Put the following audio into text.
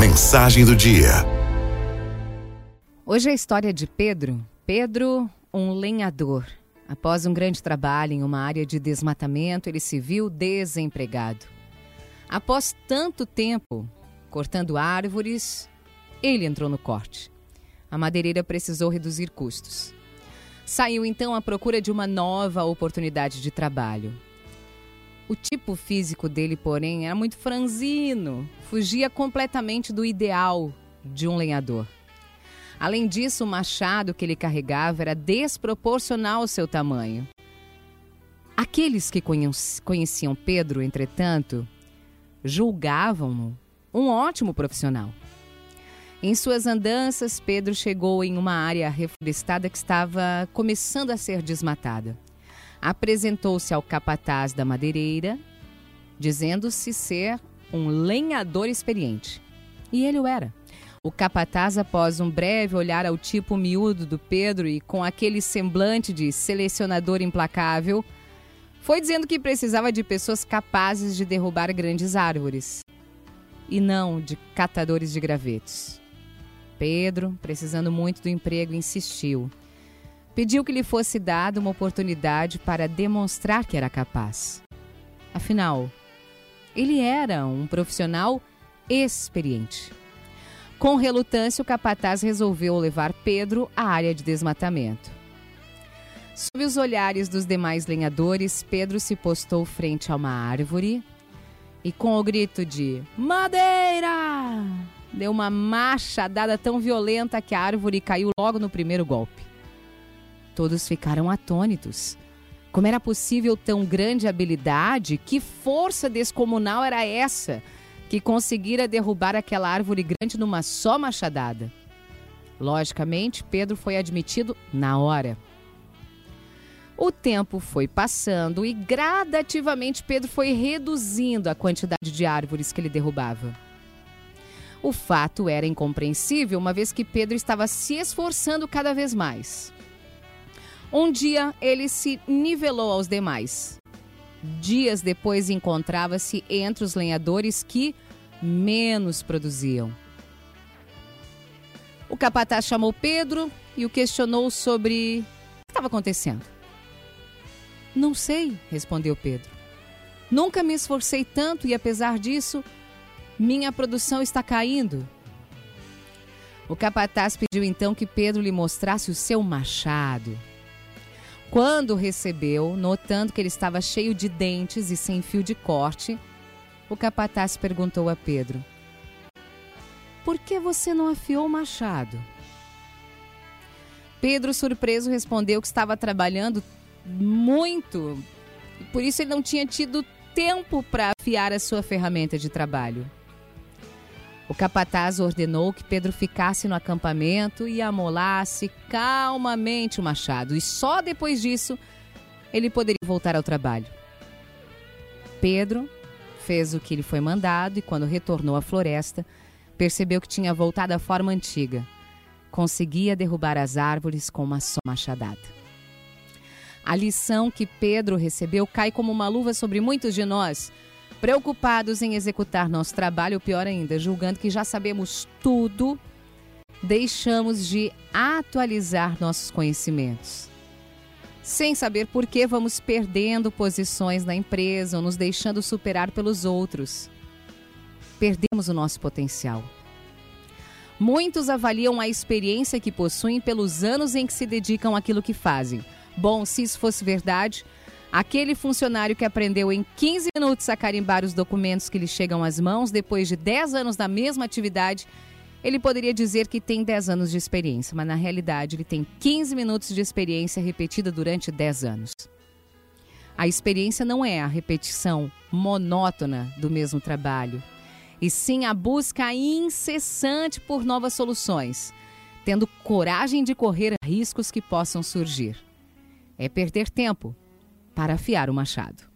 Mensagem do dia. Hoje é a história de Pedro. Pedro, um lenhador. Após um grande trabalho em uma área de desmatamento, ele se viu desempregado. Após tanto tempo cortando árvores, ele entrou no corte. A madeireira precisou reduzir custos. Saiu então à procura de uma nova oportunidade de trabalho. O tipo físico dele, porém, era muito franzino, fugia completamente do ideal de um lenhador. Além disso, o machado que ele carregava era desproporcional ao seu tamanho. Aqueles que conheciam Pedro, entretanto, julgavam-no um ótimo profissional. Em suas andanças, Pedro chegou em uma área reflorestada que estava começando a ser desmatada. Apresentou-se ao capataz da madeireira, dizendo-se ser um lenhador experiente. E ele o era. O capataz, após um breve olhar ao tipo miúdo do Pedro e com aquele semblante de selecionador implacável, foi dizendo que precisava de pessoas capazes de derrubar grandes árvores e não de catadores de gravetos. Pedro, precisando muito do emprego, insistiu. Pediu que lhe fosse dada uma oportunidade para demonstrar que era capaz. Afinal, ele era um profissional experiente. Com relutância, o capataz resolveu levar Pedro à área de desmatamento. Sob os olhares dos demais lenhadores, Pedro se postou frente a uma árvore e, com o grito de Madeira! deu uma machadada tão violenta que a árvore caiu logo no primeiro golpe. Todos ficaram atônitos. Como era possível tão grande habilidade? Que força descomunal era essa que conseguira derrubar aquela árvore grande numa só machadada? Logicamente, Pedro foi admitido na hora. O tempo foi passando e gradativamente Pedro foi reduzindo a quantidade de árvores que ele derrubava. O fato era incompreensível, uma vez que Pedro estava se esforçando cada vez mais. Um dia ele se nivelou aos demais. Dias depois encontrava-se entre os lenhadores que menos produziam. O capataz chamou Pedro e o questionou sobre o que estava acontecendo. Não sei, respondeu Pedro. Nunca me esforcei tanto e, apesar disso, minha produção está caindo. O capataz pediu então que Pedro lhe mostrasse o seu machado. Quando recebeu, notando que ele estava cheio de dentes e sem fio de corte, o capataz perguntou a Pedro: Por que você não afiou o machado? Pedro, surpreso, respondeu que estava trabalhando muito, por isso ele não tinha tido tempo para afiar a sua ferramenta de trabalho. O capataz ordenou que Pedro ficasse no acampamento e amolasse calmamente o machado, e só depois disso ele poderia voltar ao trabalho. Pedro fez o que lhe foi mandado e, quando retornou à floresta, percebeu que tinha voltado à forma antiga. Conseguia derrubar as árvores com uma só machadada. A lição que Pedro recebeu cai como uma luva sobre muitos de nós Preocupados em executar nosso trabalho, ou pior ainda, julgando que já sabemos tudo, deixamos de atualizar nossos conhecimentos. Sem saber por que vamos perdendo posições na empresa ou nos deixando superar pelos outros. Perdemos o nosso potencial. Muitos avaliam a experiência que possuem pelos anos em que se dedicam àquilo que fazem. Bom, se isso fosse verdade, Aquele funcionário que aprendeu em 15 minutos a carimbar os documentos que lhe chegam às mãos depois de 10 anos da mesma atividade, ele poderia dizer que tem 10 anos de experiência, mas na realidade ele tem 15 minutos de experiência repetida durante 10 anos. A experiência não é a repetição monótona do mesmo trabalho, e sim a busca incessante por novas soluções, tendo coragem de correr riscos que possam surgir. É perder tempo para afiar o machado.